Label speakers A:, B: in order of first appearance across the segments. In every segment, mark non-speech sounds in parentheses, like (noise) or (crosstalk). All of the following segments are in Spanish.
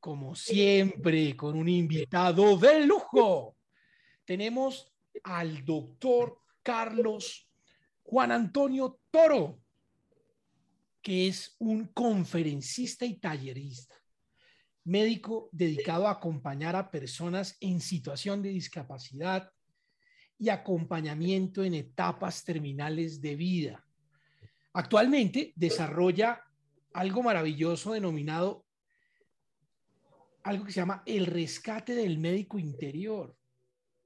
A: como siempre, con un invitado de lujo. Tenemos al doctor Carlos Juan Antonio Toro, que es un conferencista y tallerista, médico dedicado a acompañar a personas en situación de discapacidad y acompañamiento en etapas terminales de vida. Actualmente desarrolla algo maravilloso denominado algo que se llama el rescate del médico interior,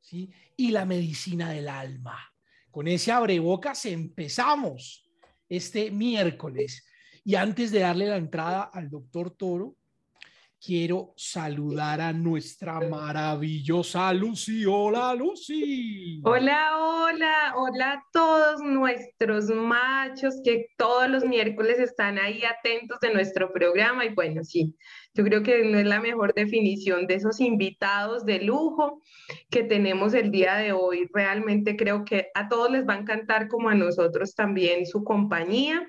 A: ¿sí? Y la medicina del alma. Con ese abrebocas empezamos este miércoles. Y antes de darle la entrada al doctor Toro, quiero saludar a nuestra maravillosa Lucy. Hola, Lucy.
B: Hola, hola, hola a todos nuestros machos que todos los miércoles están ahí atentos de nuestro programa. Y bueno, sí, yo creo que no es la mejor definición de esos invitados de lujo que tenemos el día de hoy. Realmente creo que a todos les va a encantar como a nosotros también su compañía.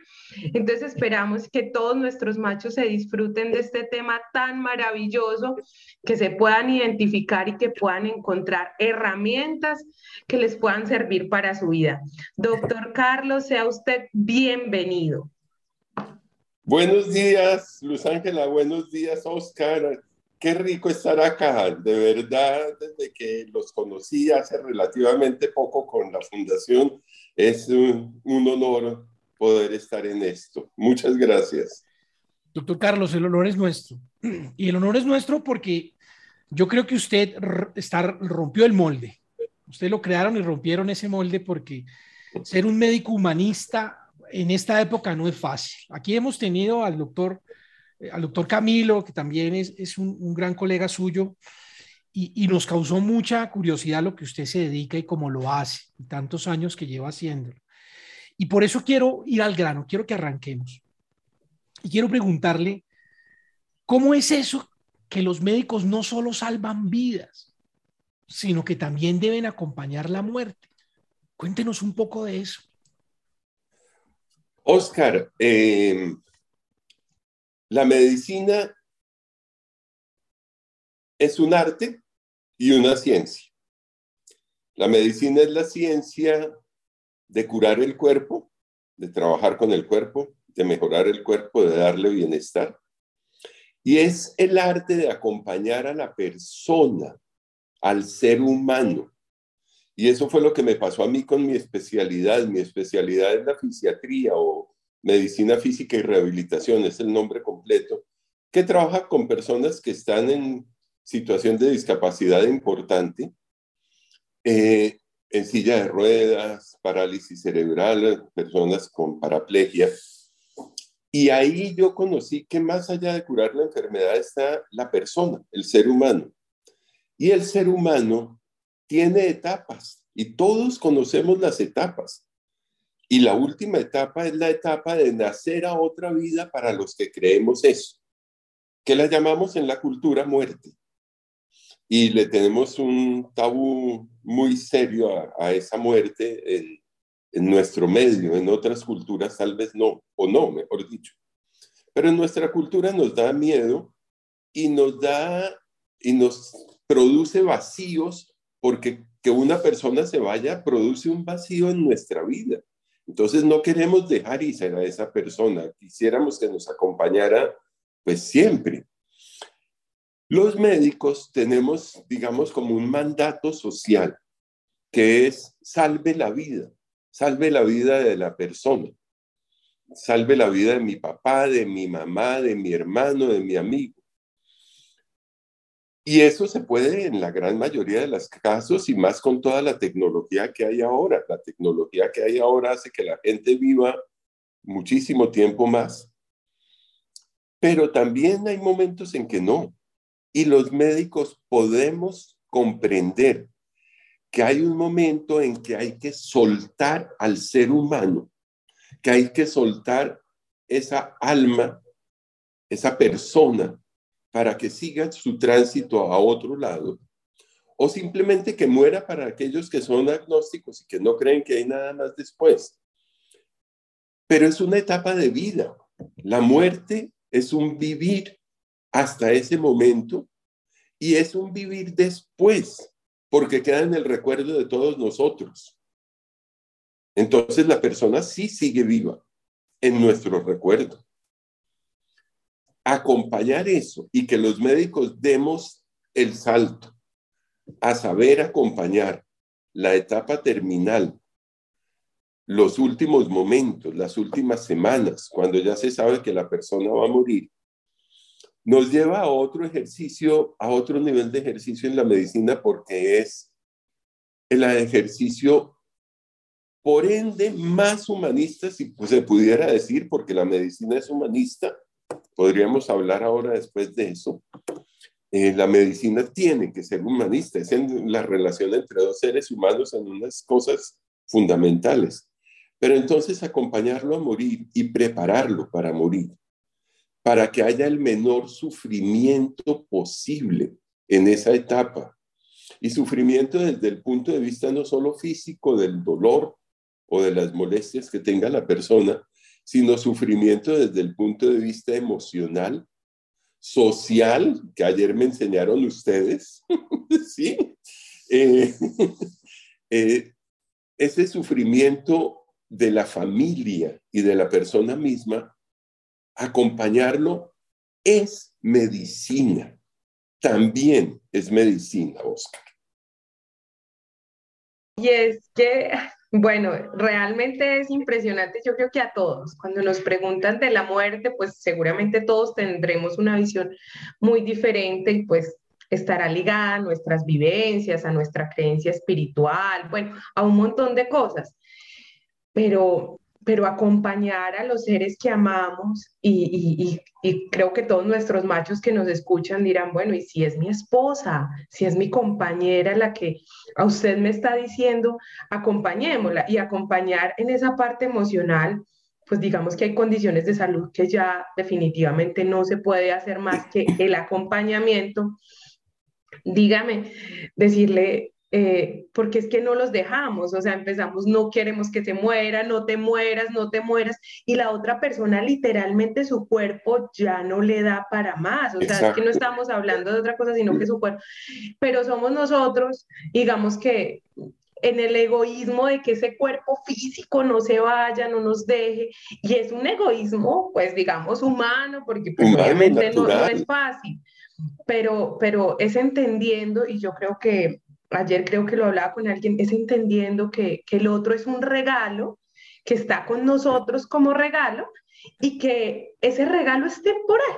B: Entonces esperamos que todos nuestros machos se disfruten de este tema tan maravilloso, que se puedan identificar y que puedan encontrar herramientas que les puedan servir para su vida. Doctor Carlos, sea usted bienvenido.
C: Buenos días, Luz Ángela, buenos días, Oscar. Qué rico estar acá, de verdad, desde que los conocí hace relativamente poco con la fundación, es un, honor poder estar en esto. Muchas gracias.
A: Doctor Carlos, el honor es nuestro. Y el honor es nuestro porque yo creo que usted está, rompió el molde. Usted lo crearon y rompieron ese molde porque ser un médico humanista en esta época no es fácil. Aquí hemos tenido al doctor, eh, al doctor Camilo, que también es, un, gran colega suyo, y, y, nos causó mucha curiosidad lo que usted se dedica y cómo lo hace, y tantos años que lleva haciéndolo. Y por eso quiero ir al grano, quiero que arranquemos. Y quiero preguntarle, ¿cómo es eso que los médicos no solo salvan vidas, sino que también deben acompañar la muerte? Cuéntenos un poco de eso.
C: Oscar, em, la medicina es un arte y una ciencia. La medicina es la ciencia de curar el cuerpo, de trabajar con el cuerpo, de mejorar el cuerpo, de darle bienestar. Y es el arte de acompañar a la persona, al ser humano, y eso fue lo que me pasó a mí con mi especialidad. Mi especialidad es la fisiatría o medicina física y rehabilitación, es el nombre completo, que trabaja con personas que están en situación de discapacidad importante, eh, en silla de ruedas, parálisis cerebral, personas con paraplegia. Y ahí yo conocí que más allá de curar la enfermedad está la persona, el ser humano. Y el ser humano tiene etapas y todos conocemos las etapas. Y la última etapa es la etapa de nacer a otra vida para los que creemos eso, que la llamamos en la cultura muerte. Y le tenemos un tabú muy serio a, esa muerte en nuestro medio, en otras culturas tal vez no, o no, mejor dicho. Pero en nuestra cultura nos da miedo y nos da y nos produce vacíos porque que una persona se vaya produce un vacío en nuestra vida. Entonces no queremos dejar ir a esa persona, quisiéramos que nos acompañara pues siempre. Los médicos tenemos, digamos, como un mandato social, que es salve la vida, salve la vida de la persona, salve la vida de mi papá, de mi mamá, de mi hermano, de mi amigo. Y eso se puede en la gran mayoría de los casos y más con toda la tecnología que hay ahora. La tecnología que hay ahora hace que la gente viva muchísimo tiempo más. Pero también hay momentos en que no. Y los médicos podemos comprender que hay un momento en que hay que soltar al ser humano, que hay que soltar esa alma, esa persona, para que siga su tránsito a otro lado, o simplemente que muera para aquellos que son agnósticos y que no creen que hay nada más después. Pero es una etapa de vida. La muerte es un vivir hasta ese momento y es un vivir después, porque queda en el recuerdo de todos nosotros. Entonces la persona sí sigue viva en nuestro recuerdo acompañar eso y que los médicos demos el salto a saber acompañar la etapa terminal, los últimos momentos, las últimas semanas, cuando ya se sabe que la persona va a morir, nos lleva a otro ejercicio, a otro nivel de ejercicio en la medicina porque es el ejercicio por ende más humanista, si se pudiera decir, porque la medicina es humanista, podríamos hablar ahora después de eso. Eh, la medicina tiene que ser humanista, es en la relación entre dos seres humanos en unas cosas fundamentales. Pero entonces acompañarlo a morir y prepararlo para morir, para que haya el menor sufrimiento posible en esa etapa. Y sufrimiento desde el punto de vista no solo físico del dolor o de las molestias que tenga la persona, sino sufrimiento desde el punto de vista emocional, social, que ayer me enseñaron ustedes, (laughs) ¿sí? Eh, (laughs) eh, ese sufrimiento de la familia y de la persona misma, acompañarlo es medicina. También es medicina, Oscar.
B: Y es que bueno, realmente es impresionante, yo creo que a todos, cuando nos preguntan de la muerte, pues seguramente todos tendremos una visión muy diferente y pues estará ligada a nuestras vivencias, a nuestra creencia espiritual, bueno, a un montón de cosas. Pero pero acompañar a los seres que amamos y, creo que todos nuestros machos que nos escuchan dirán, bueno, y si es mi esposa, si es mi compañera la que a usted me está diciendo, acompañémosla y acompañar en esa parte emocional, pues digamos que hay condiciones de salud que ya definitivamente no se puede hacer más que el acompañamiento. Dígame, decirle, eh, porque es que no los dejamos, o sea, empezamos, no queremos que se muera, no te mueras, no te mueras, y la otra persona literalmente su cuerpo ya no le da para más, o sea, es que no estamos hablando de otra cosa, sino que su cuerpo, pero somos nosotros, digamos que en el egoísmo de que ese cuerpo físico no se vaya, no nos deje, y es un egoísmo, pues digamos, humano, porque pues, obviamente no, no, es fácil, pero, pero es entendiendo, y yo creo que ayer creo que lo hablaba con alguien, es entendiendo que, el otro es un regalo, que está con nosotros como regalo y que ese regalo es temporal,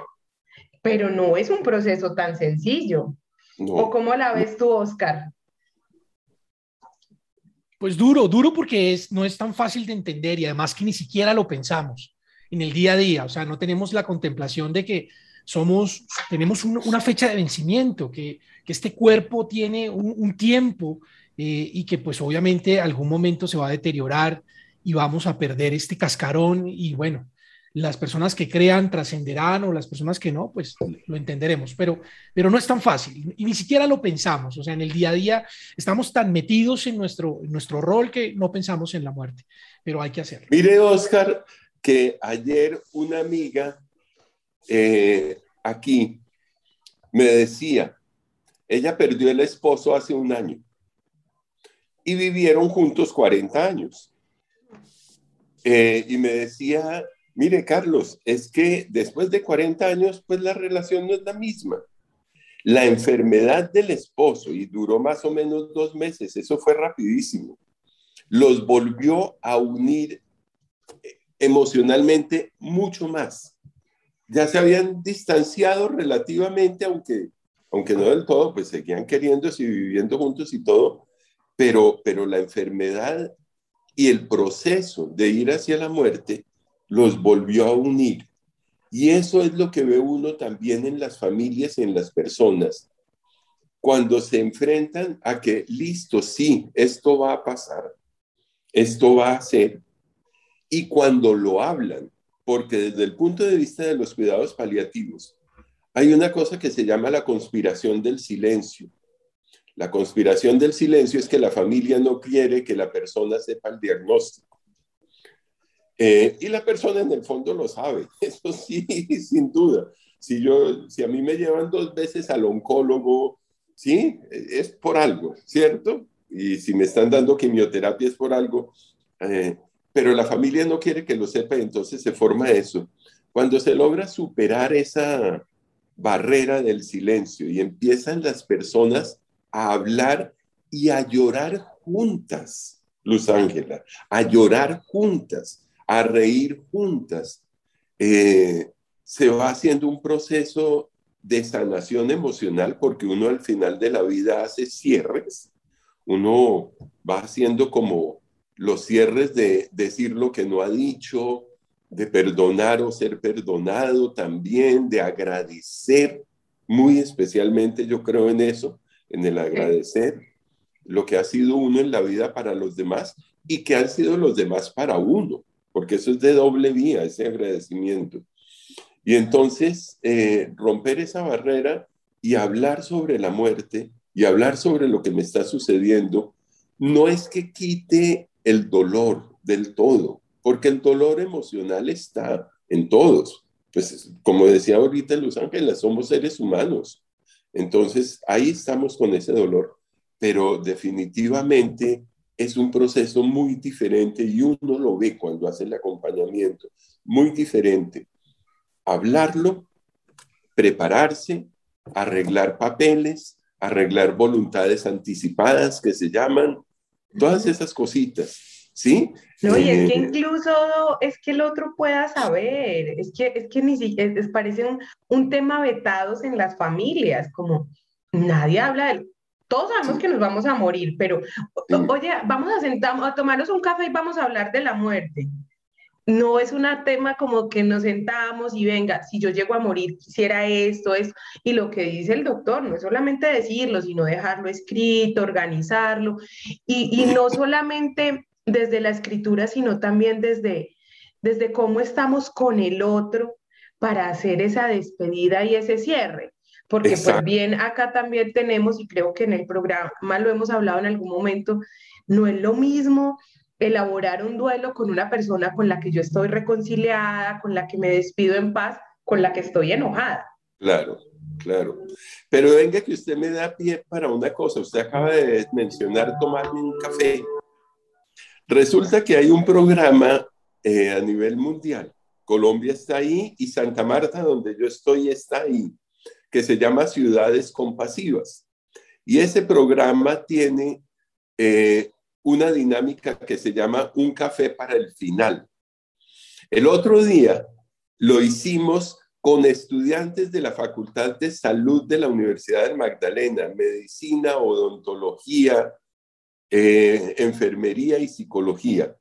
B: pero no es un proceso tan sencillo. ¿O cómo la ves tú, Oscar?
A: Pues duro, duro porque es, no es tan fácil de entender y además que ni siquiera lo pensamos en el día a día, o sea, no tenemos la contemplación de que somos, tenemos una fecha de vencimiento, que, este cuerpo tiene un, tiempo eh, y que pues obviamente algún momento se va a deteriorar y vamos a perder este cascarón. Y bueno, las personas que crean trascenderán o las personas que no, pues lo entenderemos, pero, pero no es tan fácil y ni siquiera lo pensamos, o sea, en el día a día estamos tan metidos en nuestro, en nuestro rol que no pensamos en la muerte, pero hay que hacerlo.
C: Mire, Oscar, que ayer una amiga eh, aquí me decía, ella perdió el esposo hace un año y vivieron juntos 40 años. Eh, y me decía, mire Carlos, es que después de 40 años, pues la relación no es la misma. La enfermedad del esposo, y duró más o menos dos meses, eso fue rapidísimo, los volvió a unir eh, emocionalmente mucho más ya se habían distanciado relativamente, aunque, aunque no del todo, pues seguían queriéndose y viviendo juntos y todo, pero, pero la enfermedad y el proceso de ir hacia la muerte los volvió a unir. Y eso es lo que ve uno también en las familias en las personas. cuando se enfrentan a que, listo, sí, esto va a pasar, esto va a ser, y cuando lo hablan, porque desde el punto de vista de los cuidados paliativos, hay una cosa que se llama la conspiración del silencio. La conspiración del silencio es que la familia no quiere que la persona sepa el diagnóstico. Eh, y la persona en el fondo lo sabe, (laughs) eso sí, sin duda. Si, yo, si a mí me llevan dos veces al oncólogo, sí, es por algo, ¿cierto? Y si me están dando quimioterapia es por algo. Eh, pero la familia no quiere que lo sepa, entonces se forma eso. Cuando se logra superar esa barrera del silencio y empiezan las personas a hablar y a llorar juntas, Luz Ángela, a llorar juntas, a reír juntas, eh, se va haciendo un proceso de sanación emocional porque uno al final de la vida hace cierres, uno va haciendo como los cierres de decir lo que no ha dicho, de perdonar o ser perdonado también, de agradecer, muy especialmente yo creo en eso, en el agradecer lo que ha sido uno en la vida para los demás y que han sido los demás para uno, porque eso es de doble vía, ese agradecimiento. Y entonces eh, romper esa barrera y hablar sobre la muerte y hablar sobre lo que me está sucediendo, no es que quite el dolor del todo, porque el dolor emocional está en todos. Pues como decía ahorita Luz Ángela, somos seres humanos. Entonces ahí estamos con ese dolor, pero definitivamente es un proceso muy diferente y uno lo ve cuando hace el acompañamiento, muy diferente. Hablarlo, prepararse, arreglar papeles, arreglar voluntades anticipadas que se llaman, todas esas cositas, ¿sí?
B: No, y es que eh, incluso es que el otro pueda saber, es que, es que ni siquiera, les parece un, un tema vetados en las familias, como nadie habla de, todos sabemos que nos vamos a morir, pero oye, vamos a sentarnos a tomarnos un café y vamos a hablar de la muerte no es un tema como que nos sentamos y venga, si yo llego a morir, quisiera esto, es y lo que dice el doctor, no es solamente decirlo, sino dejarlo escrito, organizarlo, y, no solamente desde la escritura, sino también desde, desde cómo estamos con el otro para hacer esa despedida y ese cierre. Porque pues bien, acá también tenemos, y creo que en el programa lo hemos hablado en algún momento, no es lo mismo elaborar un duelo con una persona con la que yo estoy reconciliada, con la que me despido en paz, con la que estoy enojada.
C: Claro, claro. Pero venga que usted me da pie para una cosa. Usted acaba de mencionar tomarme un café. Resulta que hay un programa eh, a nivel mundial. Colombia está ahí y Santa Marta, donde yo estoy, está ahí, que se llama Ciudades Compasivas. Y ese programa tiene eh, una dinámica que se llama un café para el final. El otro día lo hicimos con estudiantes de la Facultad de Salud de la Universidad de Magdalena, medicina, odontología, eh, enfermería y psicología.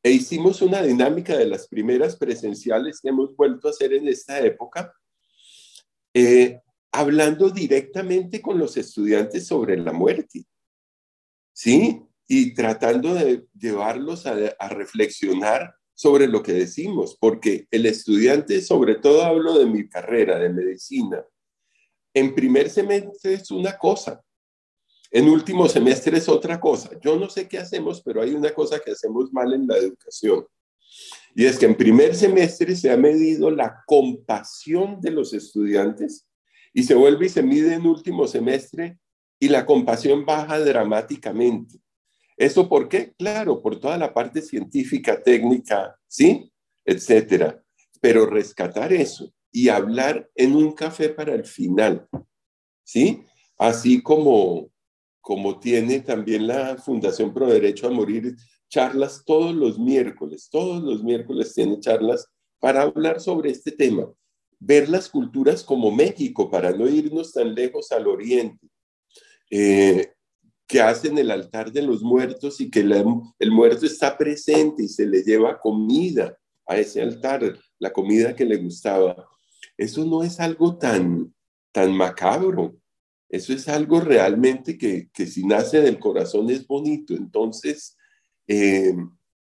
C: E hicimos una dinámica de las primeras presenciales que hemos vuelto a hacer en esta época, eh, hablando directamente con los estudiantes sobre la muerte. ¿Sí? Y tratando de llevarlos a, reflexionar sobre lo que decimos, porque el estudiante, sobre todo hablo de mi carrera de medicina, en primer semestre es una cosa, en último semestre es otra cosa. Yo no sé qué hacemos, pero hay una cosa que hacemos mal en la educación. Y es que en primer semestre se ha medido la compasión de los estudiantes y se vuelve y se mide en último semestre y la compasión baja dramáticamente. ¿Eso por qué? Claro, por toda la parte científica, técnica, ¿sí? Etcétera. Pero rescatar eso y hablar en un café para el final, ¿sí? Así como, como tiene también la Fundación Pro Derecho a Morir charlas todos los miércoles, todos los miércoles tiene charlas para hablar sobre este tema, ver las culturas como México, para no irnos tan lejos al oriente. Eh, que hacen el altar de los muertos y que el muerto está presente y se le lleva comida a ese altar, la comida que le gustaba. Eso no es algo tan, tan macabro. Eso es algo realmente que, que si nace del corazón es bonito. Entonces, eh,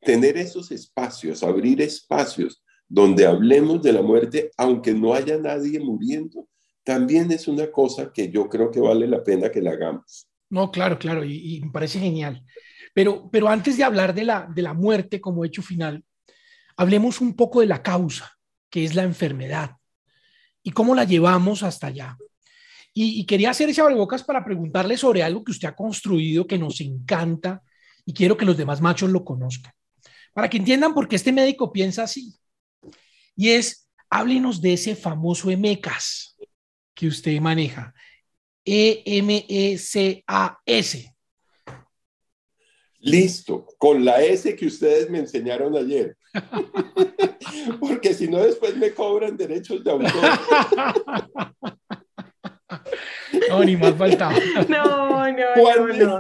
C: tener esos espacios, abrir espacios donde hablemos de la muerte, aunque no haya nadie muriendo, también es una cosa que yo creo que vale la pena que la hagamos.
A: No, claro, claro, y, me parece genial. Pero, pero antes de hablar de la, de la muerte como hecho final, hablemos un poco de la causa, que es la enfermedad, y cómo la llevamos hasta allá. Y, quería hacer ese abrebocas para preguntarle sobre algo que usted ha construido, que nos encanta, y quiero que los demás machos lo conozcan, para que entiendan por qué este médico piensa así. Y es, háblenos de ese famoso EMECAS que usted maneja. E-M-E-C-A-S.
C: Listo, con la S que ustedes me enseñaron ayer. (laughs) Porque si no, después me cobran derechos de autor.
A: No, ni más faltaba.
B: No, no, no,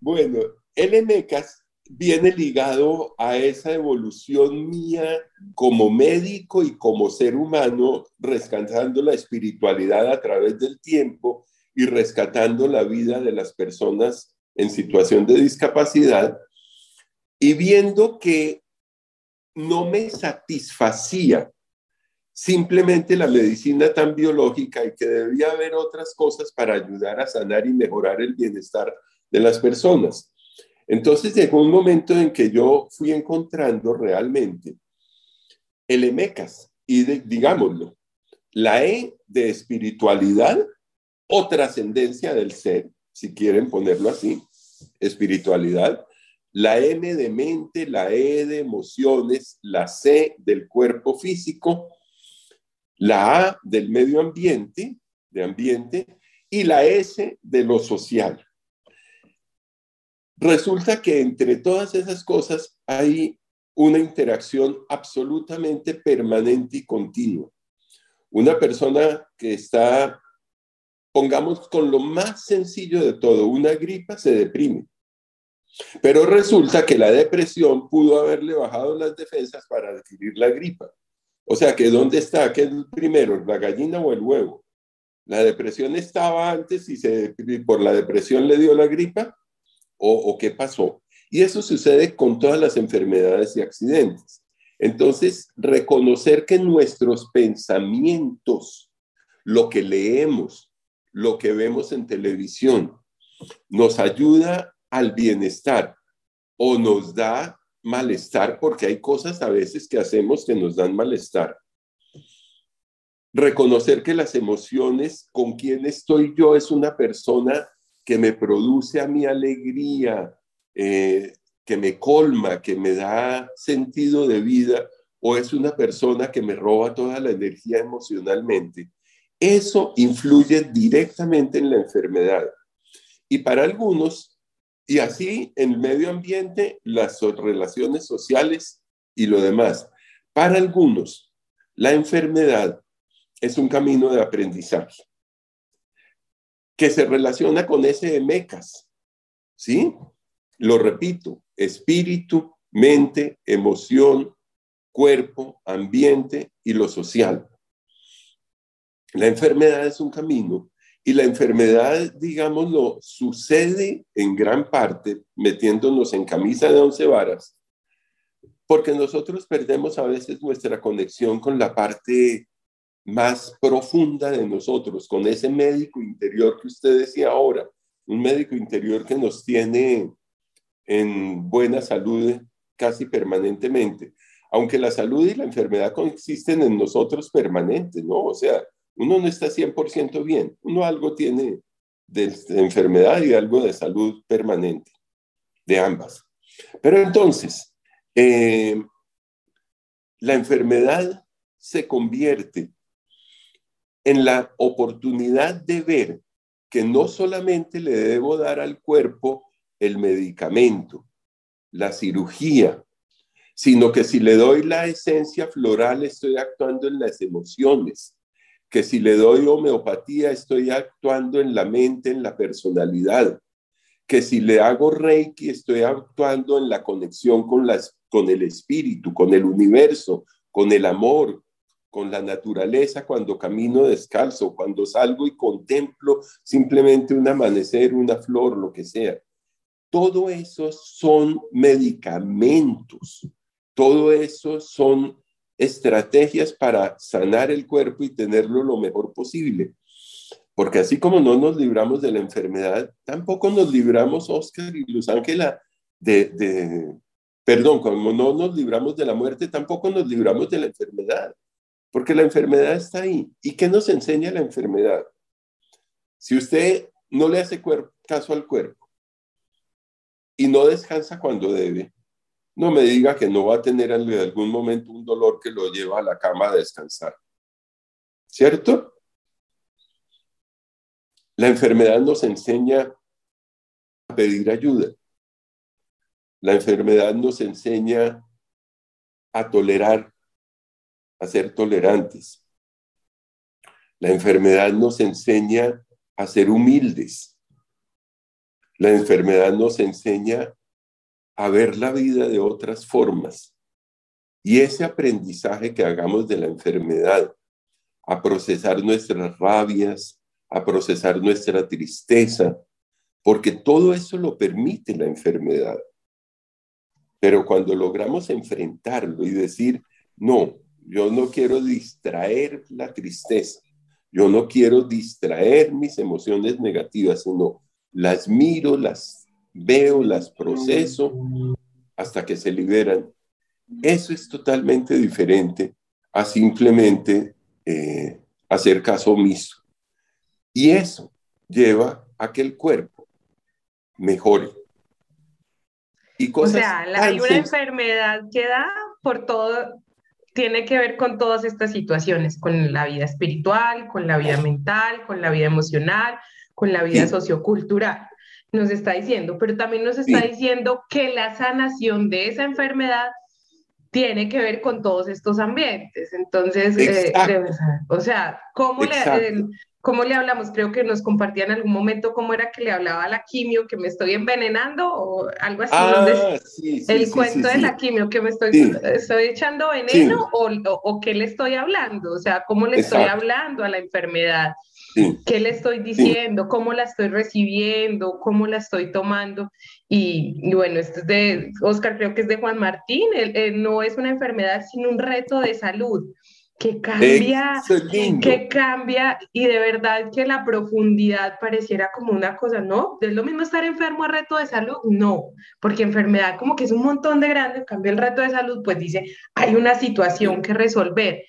C: Bueno, el EMECAS viene ligado a esa evolución mía como médico y como ser humano, rescatando la espiritualidad a través del tiempo y rescatando la vida de las personas en situación de discapacidad y viendo que no me satisfacía simplemente la medicina tan biológica y que debía haber otras cosas para ayudar a sanar y mejorar el bienestar de las personas. Entonces llegó un momento en que yo fui encontrando realmente el EMECAS y digámoslo, la E de espiritualidad o trascendencia del ser, si quieren ponerlo así, espiritualidad, la M de mente, la E de emociones, la C del cuerpo físico la A del medio ambiente, de ambiente, y la S de lo social. Resulta que entre todas esas cosas hay una interacción absolutamente permanente y continua. Una persona que está, pongamos con lo más sencillo de todo, una gripa se deprime. Pero resulta que la depresión pudo haberle bajado las defensas para adquirir la gripa. O sea que ¿dónde está? ¿Qué es primero, la gallina o el huevo? ¿La depresión estaba antes y se, por la depresión le dio la gripa? ¿O, ¿O qué pasó? Y eso sucede con todas las enfermedades y accidentes. Entonces, reconocer que nuestros pensamientos, lo que leemos, lo que vemos en televisión, nos ayuda al bienestar o nos da malestar porque hay cosas a veces que hacemos que nos dan malestar. Reconocer que las emociones, con quien estoy yo, es una persona que me produce a mi alegría, eh, que me colma, que me da sentido de vida, o es una persona que me roba toda la energía emocionalmente. Eso influye directamente en la enfermedad. Y para algunos y así en el medio ambiente, las relaciones sociales y lo demás. Para algunos, la enfermedad es un camino de aprendizaje que se relaciona con ese mecas, ¿sí? Lo repito, espíritu, mente, emoción, cuerpo, ambiente y lo social. La enfermedad es un camino y la enfermedad, digámoslo, sucede en gran parte metiéndonos en camisa de once varas, porque nosotros perdemos a veces nuestra conexión con la parte más profunda de nosotros, con ese médico interior que usted decía ahora, un médico interior que nos tiene en buena salud casi permanentemente, aunque la salud y la enfermedad coexisten en nosotros permanentes, ¿no? O sea, uno no está 100% bien, uno algo tiene de, enfermedad y algo de salud permanente, de ambas. Pero entonces, eh, la enfermedad se convierte en la oportunidad de ver que no solamente le debo dar al cuerpo el medicamento, la cirugía, sino que si le doy la esencia floral estoy actuando en las emociones, que si le doy homeopatía estoy actuando en la mente, en la personalidad, que si le hago reiki estoy actuando en la conexión con, las, con el espíritu, con el universo, con el amor, con la naturaleza cuando camino descalzo, cuando salgo y contemplo simplemente un amanecer, una flor, lo que sea. Todo eso son medicamentos, todo eso son estrategias para sanar el cuerpo y tenerlo lo mejor posible. Porque así como no nos libramos de la enfermedad, tampoco nos libramos, Oscar y Luz Ángela, de, de, perdón, como no nos libramos de la muerte, tampoco nos libramos de la enfermedad, porque la enfermedad está ahí. ¿Y qué nos enseña la enfermedad? Si usted no le hace caso al cuerpo y no descansa cuando debe, no me diga que no va a tener en algún momento un dolor que lo lleva a la cama a descansar. ¿Cierto? La enfermedad nos enseña a pedir ayuda. La enfermedad nos enseña a tolerar, a ser tolerantes. La enfermedad nos enseña a ser humildes. La enfermedad nos enseña a ver la vida de otras formas. Y ese aprendizaje que hagamos de la enfermedad, a procesar nuestras rabias, a procesar nuestra tristeza, porque todo eso lo permite la enfermedad. Pero cuando logramos enfrentarlo y decir, no, yo no quiero distraer la tristeza, yo no quiero distraer mis emociones negativas, sino las miro, las veo, las proceso hasta que se liberan. Eso es totalmente diferente a simplemente eh, hacer caso omiso. Y eso lleva a que el cuerpo mejore
B: o sea, hay una enfermedad que da por todo, tiene que ver con todas estas situaciones, con la vida espiritual, con la vida mental, con la vida emocional, con la vida sociocultural, nos está diciendo, pero también nos está diciendo que la sanación de esa enfermedad tiene que ver con todos estos ambientes. Entonces, eh, o sea, ¿cómo le, ¿Cómo le hablamos? Creo que nos compartía en algún momento cómo era que le hablaba a la quimio, que me estoy envenenando o algo así.
C: Ah, sí,
B: sí, el cuento de la quimio, que me estoy, estoy echando veneno o, o, qué le estoy hablando, o sea, cómo le estoy hablando a la enfermedad, qué le estoy diciendo, cómo la estoy recibiendo, cómo la estoy tomando. Y, bueno, esto es de Oscar, creo que es de Juan Martín, no es una enfermedad, sino un reto de salud que cambia, que cambia y de verdad que la profundidad pareciera como una cosa, ¿no? ¿Es lo mismo estar enfermo a reto de salud? No, porque enfermedad como que es un montón de grande, cambia el reto de salud, pues dice, hay una situación que resolver,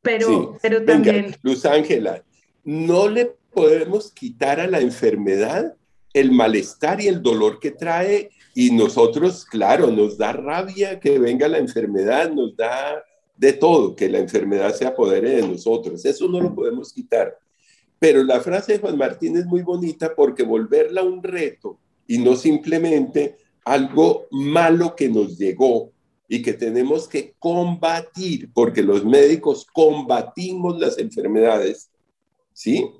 B: pero, pero también...
C: Luz Ángela, no le podemos quitar a la enfermedad el malestar y el dolor que trae y nosotros, claro, nos da rabia que venga la enfermedad, nos da de todo, que la enfermedad se apodere de nosotros. Eso no lo podemos quitar. Pero la frase de Juan Martín es muy bonita porque volverla un reto y no simplemente algo malo que nos llegó y que tenemos que combatir, porque los médicos combatimos las enfermedades, ¿sí?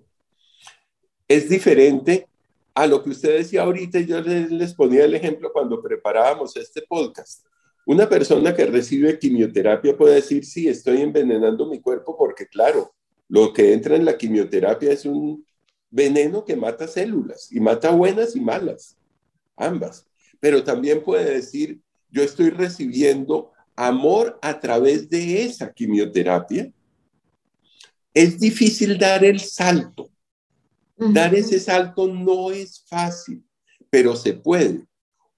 C: Es diferente a lo que usted decía ahorita, yo les ponía el ejemplo cuando preparábamos este podcast. Una persona que recibe quimioterapia puede decir, sí, estoy envenenando mi cuerpo porque, claro, lo que entra en la quimioterapia es un veneno que mata células y mata buenas y malas, ambas. Pero también puede decir, yo estoy recibiendo amor a través de esa quimioterapia. Es difícil dar el salto. Dar ese salto no es fácil, pero se puede.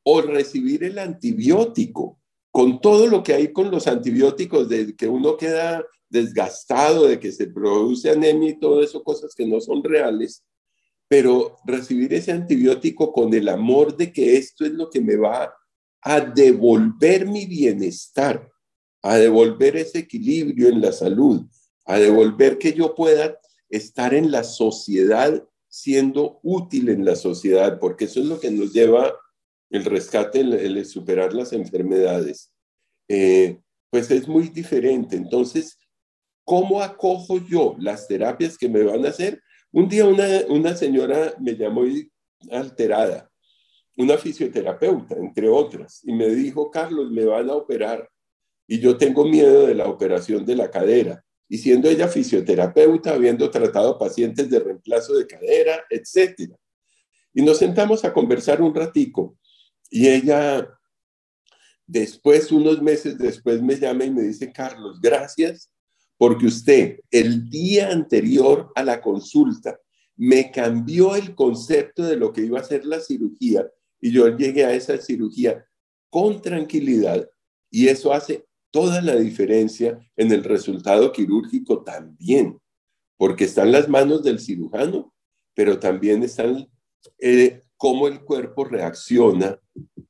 C: O recibir el antibiótico con todo lo que hay con los antibióticos, de que uno queda desgastado, de que se produce anemia y todo eso, cosas que no son reales, pero recibir ese antibiótico con el amor de que esto es lo que me va a devolver mi bienestar, a devolver ese equilibrio en la salud, a devolver que yo pueda estar en la sociedad siendo útil en la sociedad, porque eso es lo que nos lleva el rescate, el, superar las enfermedades, eh, pues es muy diferente. Entonces, ¿cómo acojo yo las terapias que me van a hacer? Un día una, una señora me llamó alterada, una fisioterapeuta, entre otras, y me dijo, Carlos, me van a operar y yo tengo miedo de la operación de la cadera. y siendo ella fisioterapeuta, habiendo tratado pacientes de reemplazo de cadera, etc. Y nos sentamos a conversar un ratico y ella después, unos meses después, me llama y me dice, Carlos, gracias porque usted el día anterior a la consulta me cambió el concepto de lo que iba a ser la cirugía y yo llegué a esa cirugía con tranquilidad y eso hace toda la diferencia en el resultado quirúrgico también, porque está en las manos del cirujano, pero también están eh, cómo el cuerpo reacciona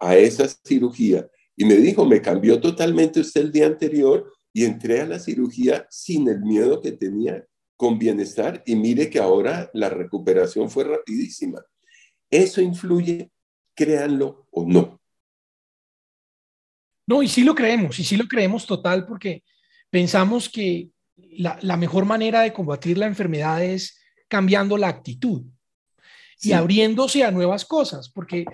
C: a esa cirugía. Y me dijo, me cambió totalmente usted el día anterior y entré a la cirugía sin el miedo que tenía, con bienestar, y mire que ahora la recuperación fue rapidísima. Eso influye, créanlo o no.
A: No, y sí lo creemos, y sí lo creemos total, porque pensamos que la, mejor manera de combatir la enfermedad es cambiando la actitud y abriéndose a nuevas cosas, porque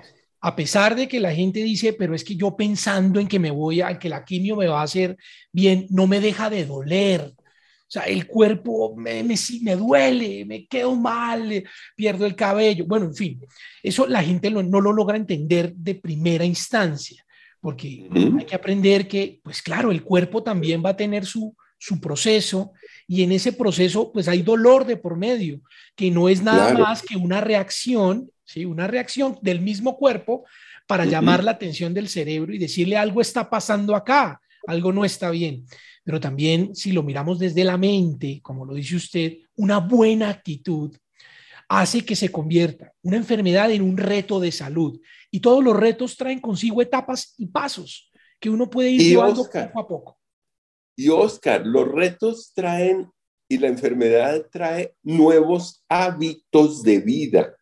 A: a pesar de que la gente dice, pero es que yo pensando en que me voy a, que la quimio me va a hacer bien, no me deja de doler. O sea, el cuerpo me, me, me duele, me quedo mal, pierdo el cabello. Bueno, en fin, eso la gente no lo logra entender de primera instancia porque hay que aprender que, pues claro, el cuerpo también va a tener su, su proceso y en ese proceso pues hay dolor de por medio, que no es nada más que una reacción, ¿sí? Una reacción del mismo cuerpo para llamar la atención del cerebro y decirle algo está pasando acá, algo no está bien. Pero también si lo miramos desde la mente, como lo dice usted, una buena actitud hace que se convierta una enfermedad en un reto de salud. Y todos los retos traen consigo etapas y pasos que uno puede ir llevando poco a poco.
C: Y Oscar, los retos traen y la enfermedad trae nuevos hábitos de vida.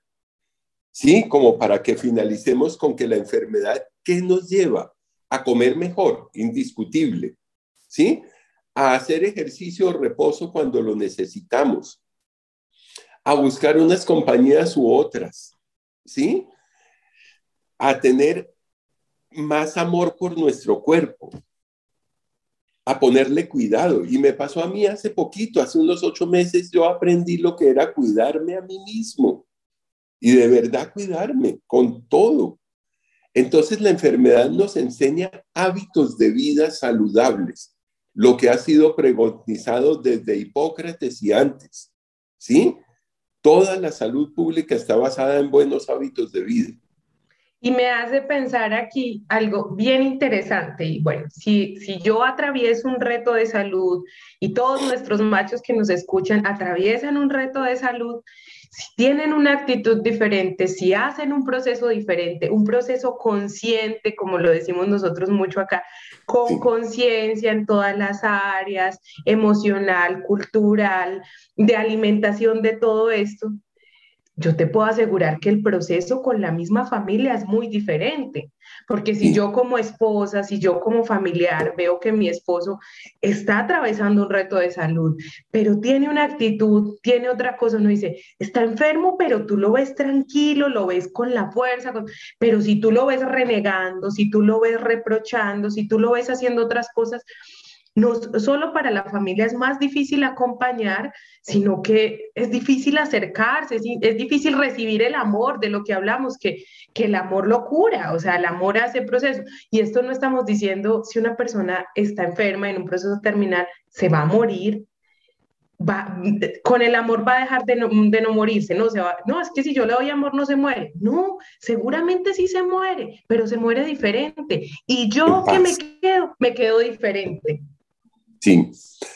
C: ¿Sí? Como para que finalicemos con que la enfermedad, ¿qué nos lleva? A comer mejor, indiscutible. ¿Sí? A hacer ejercicio o reposo cuando lo necesitamos a buscar unas compañías u otras, ¿sí? A tener más amor por nuestro cuerpo, a ponerle cuidado. Y me pasó a mí hace poquito, hace unos ocho meses, yo aprendí lo que era cuidarme a mí mismo y de verdad cuidarme con todo. Entonces la enfermedad nos enseña hábitos de vida saludables, lo que ha sido pregonizado desde Hipócrates y antes, ¿sí? Toda la salud pública está basada en buenos hábitos de vida.
B: Y me hace pensar aquí algo bien interesante. Y bueno, si, si yo atravieso un reto de salud y todos nuestros machos que nos escuchan atraviesan un reto de salud, si tienen una actitud diferente, si hacen un proceso diferente, un proceso consciente, como lo decimos nosotros mucho acá, con conciencia en todas las áreas, emocional, cultural, de alimentación, de todo esto, yo te puedo asegurar que el proceso con la misma familia es muy diferente, porque si yo como esposa, si yo como familiar veo que mi esposo está atravesando un reto de salud, pero tiene una actitud, tiene otra cosa, uno dice, está enfermo, pero tú lo ves tranquilo, lo ves con la fuerza, pero si tú lo ves renegando, si tú lo ves reprochando, si tú lo ves haciendo otras cosas, no solo para la familia es más difícil acompañar, sino que es difícil acercarse, es, difícil recibir el amor de lo que hablamos, que, que el amor lo cura, o sea, el amor hace proceso. Y esto no estamos diciendo si una persona está enferma en un proceso terminal, se va a morir, Va, con el amor va a dejar de no, de no, morirse, no, se va, no, es que si yo le doy amor no se muere, no, seguramente sí se muere, pero se muere diferente. Y yo que me quedo, me quedo diferente.
C: Sí,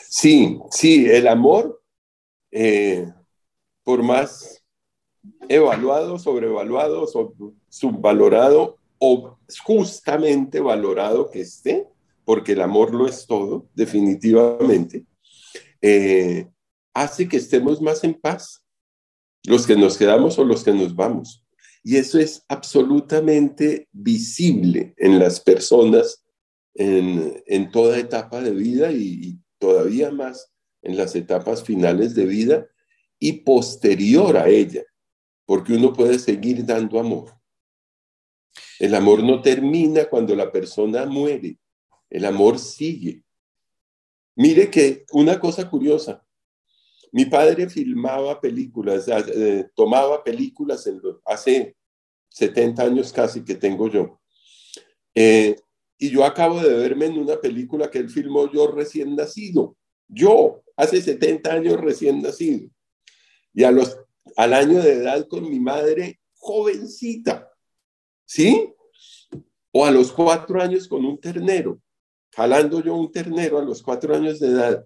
C: sí, sí, el amor, eh, por más evaluado, sobrevaluado, subvalorado o justamente valorado que esté, porque el amor lo es todo, definitivamente, eh, hace que estemos más en paz, los que nos quedamos o los que nos vamos. Y eso es absolutamente visible en las personas en, toda etapa de vida y, todavía más en las etapas finales de vida y posterior a ella, porque uno puede seguir dando amor. El amor no termina cuando la persona muere, el amor sigue. Mire que una cosa curiosa, mi padre filmaba películas, eh, tomaba películas en hace 70 años casi que tengo yo. Eh, y yo acabo de verme en una película que él filmó yo recién nacido. Yo, hace 70 años recién nacido. Y a los, al año de edad con mi madre jovencita. ¿Sí? O a los cuatro años con un ternero. Jalando yo un ternero a los cuatro años de edad.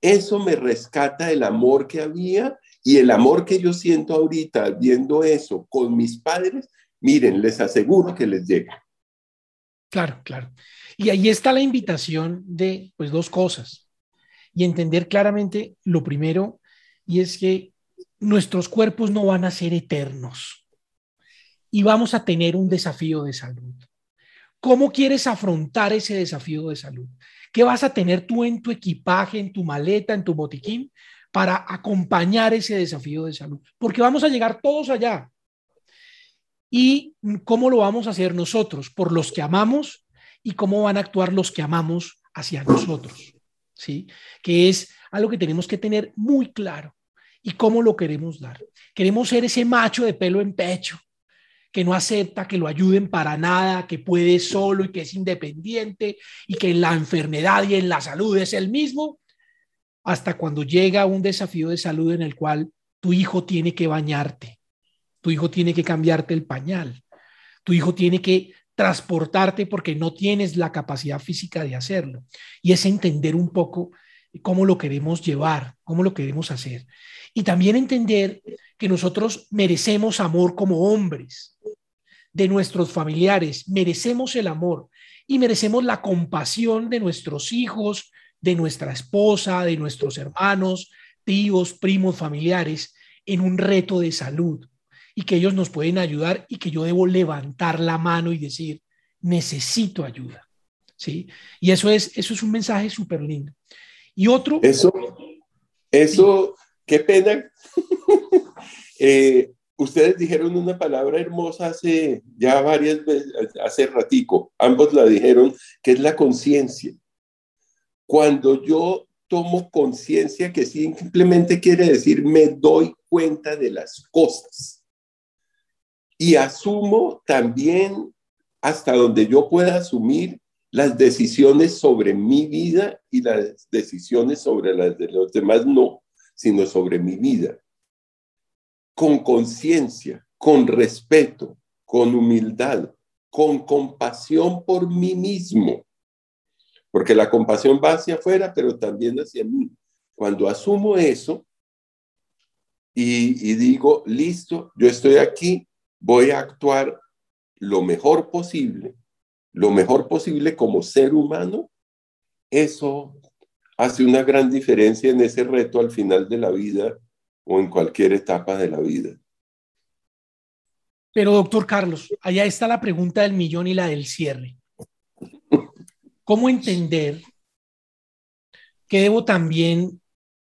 C: Eso me rescata el amor que había y el amor que yo siento ahorita viendo eso con mis padres. Miren, les aseguro que les llega.
A: Claro, claro. Y ahí está la invitación de, pues, dos cosas. Y entender claramente lo primero, y es que nuestros cuerpos no van a ser eternos. Y vamos a tener un desafío de salud. ¿Cómo quieres afrontar ese desafío de salud? ¿Qué vas a tener tú en tu equipaje, en tu maleta, en tu botiquín para acompañar ese desafío de salud? Porque vamos a llegar todos allá. ¿Y cómo lo vamos a hacer nosotros? Por los que amamos y cómo van a actuar los que amamos hacia nosotros. ¿Sí? Que es algo que tenemos que tener muy claro. ¿Y cómo lo queremos dar? Queremos ser ese macho de pelo en pecho que no acepta que lo ayuden para nada, que puede solo y que es independiente y que en la enfermedad y en la salud es el mismo, hasta cuando llega un desafío de salud en el cual tu hijo tiene que bañarte, tu hijo tiene que cambiarte el pañal, tu hijo tiene que transportarte porque no tienes la capacidad física de hacerlo. Y es entender un poco cómo lo queremos llevar, cómo lo queremos hacer. Y también entender que nosotros merecemos amor como hombres, de nuestros familiares, merecemos el amor y merecemos la compasión de nuestros hijos, de nuestra esposa, de nuestros hermanos, tíos, primos, familiares, en un reto de salud y que ellos nos pueden ayudar y que yo debo levantar la mano y decir, necesito ayuda. ¿Sí? Y eso es, eso es un mensaje súper lindo. Y otro...
C: Eso, eso, qué pena. (laughs) eh, ustedes dijeron una palabra hermosa hace ya varias veces, hace ratico, ambos la dijeron, que es la conciencia. Cuando yo tomo conciencia, que simplemente quiere decir me doy cuenta de las cosas y asumo también hasta donde yo pueda asumir las decisiones sobre mi vida y las decisiones sobre las de los demás no, sino sobre mi vida con conciencia, con respeto, con humildad, con compasión por mí mismo. Porque la compasión va hacia afuera, pero también hacia mí. Cuando asumo eso y, digo, listo, yo estoy aquí, voy a actuar lo mejor posible, lo mejor posible como ser humano, eso hace una gran diferencia en ese reto al final de la vida o en cualquier etapa de la vida.
A: Pero doctor Carlos, allá está la pregunta del millón y la del cierre. ¿Cómo entender que debo también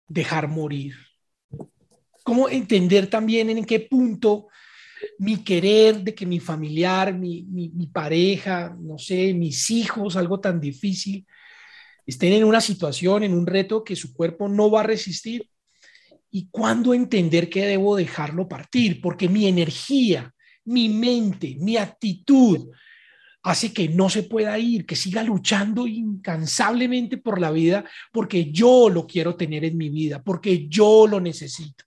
A: dejar morir? ¿Cómo entender también en qué punto mi querer de que mi familiar, mi, mi, pareja, no sé, mis hijos, algo tan difícil, estén en una situación, en un reto que su cuerpo no va a resistir y cuándo entender que debo dejarlo partir, porque mi energía, mi mente, mi actitud hace que no se pueda ir, que siga luchando incansablemente por la vida, porque yo lo quiero tener en mi vida, porque yo lo necesito.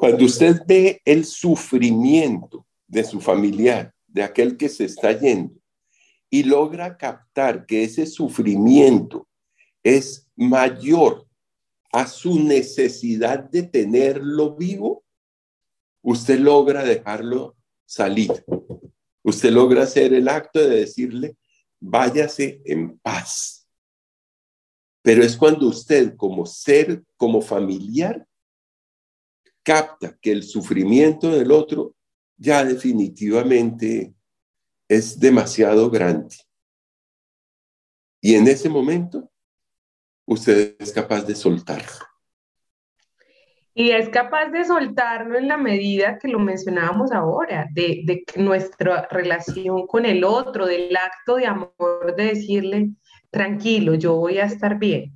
C: Cuando usted ve el sufrimiento de su familiar, de aquel que se está yendo, y logra captar que ese sufrimiento es mayor a su necesidad de tenerlo vivo, usted logra dejarlo salir. Usted logra hacer el acto de decirle, váyase en paz. Pero es cuando usted como ser, como familiar, capta que el sufrimiento del otro ya definitivamente es demasiado grande. Y en ese momento usted es capaz de soltarlo.
B: Y es capaz de soltarlo en la medida que lo mencionábamos ahora, de, de nuestra relación con el otro, del acto de amor, de decirle, tranquilo, yo voy a estar bien.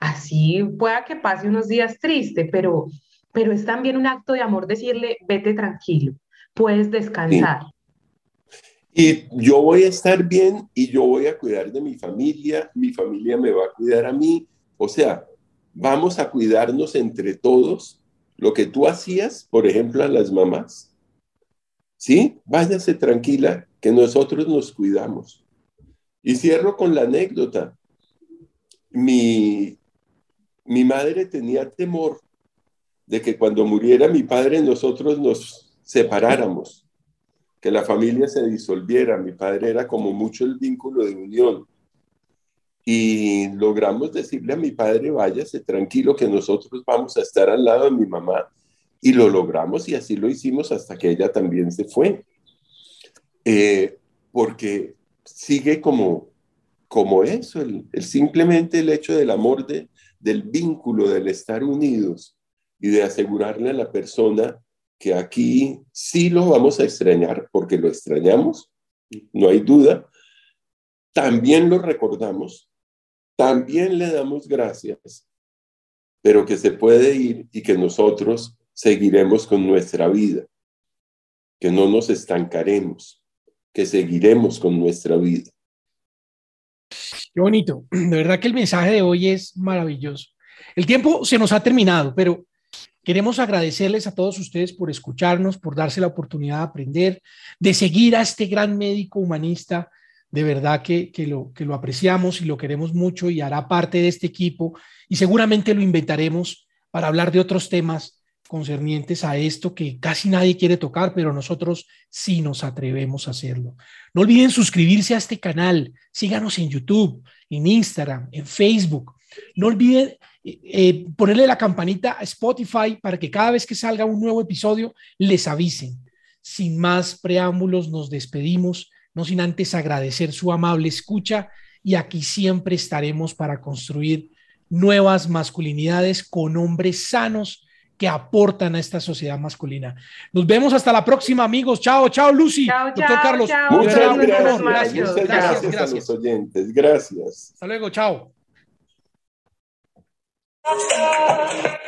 B: Así pueda que pase unos días triste, pero, pero es también un acto de amor decirle, vete tranquilo, puedes descansar.
C: Y yo voy a estar bien y yo voy a cuidar de mi familia, mi familia me va a cuidar a mí. O sea, vamos a cuidarnos entre todos. Lo que tú hacías, por ejemplo, a las mamás, ¿sí? Váyase tranquila, que nosotros nos cuidamos. Y cierro con la anécdota. Mi, mi madre tenía temor de que cuando muriera mi padre nosotros nos separáramos que la familia se disolviera. Mi padre era como mucho el vínculo de unión. Y logramos decirle a mi padre, váyase tranquilo que nosotros vamos a estar al lado de mi mamá. Y lo logramos y así lo hicimos hasta que ella también se fue. Eh, porque sigue como, como eso, el, simplemente el hecho del amor, de, del vínculo, del estar unidos y de asegurarle a la persona que aquí sí lo vamos a extrañar porque lo extrañamos, no hay duda. También lo recordamos, también le damos gracias, pero que se puede ir y que nosotros seguiremos con nuestra vida, que no nos estancaremos, que seguiremos con nuestra vida.
A: Qué bonito. (clears throat) De verdad que el mensaje de hoy es maravilloso. El tiempo se nos ha terminado, pero Queremos agradecerles a todos ustedes por escucharnos, por darse la oportunidad de aprender, de seguir a este gran médico humanista. De verdad que, lo, que lo apreciamos y lo queremos mucho y hará parte de este equipo y seguramente lo inventaremos para hablar de otros temas concernientes a esto que casi nadie quiere tocar, pero nosotros sí nos atrevemos a hacerlo. No olviden suscribirse a este canal, síganos en YouTube, en Instagram, en Facebook. No olviden eh, ponerle la campanita a Spotify para que cada vez que salga un nuevo episodio les avisen. Sin más preámbulos, nos despedimos, no sin antes agradecer su amable escucha y aquí siempre estaremos para construir nuevas masculinidades con hombres sanos que aportan a esta sociedad masculina. Nos vemos hasta la próxima, amigos. Chao, chao, Lucy.
B: Chao, Doctor Carlos.
C: Muchas gracias, gracias, gracias, a los oyentes. Gracias.
A: Hasta luego, chao.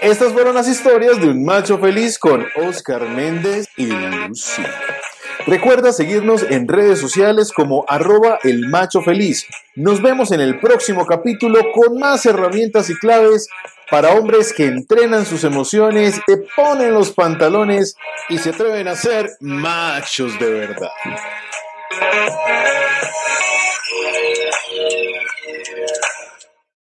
D: Estas fueron las historias de un macho feliz con Oscar Méndez y Lucy. Recuerda seguirnos en redes sociales como arroba el macho feliz. Nos vemos en el próximo capítulo con más herramientas y claves para hombres que entrenan sus emociones, te ponen los pantalones y se atreven a ser machos de verdad.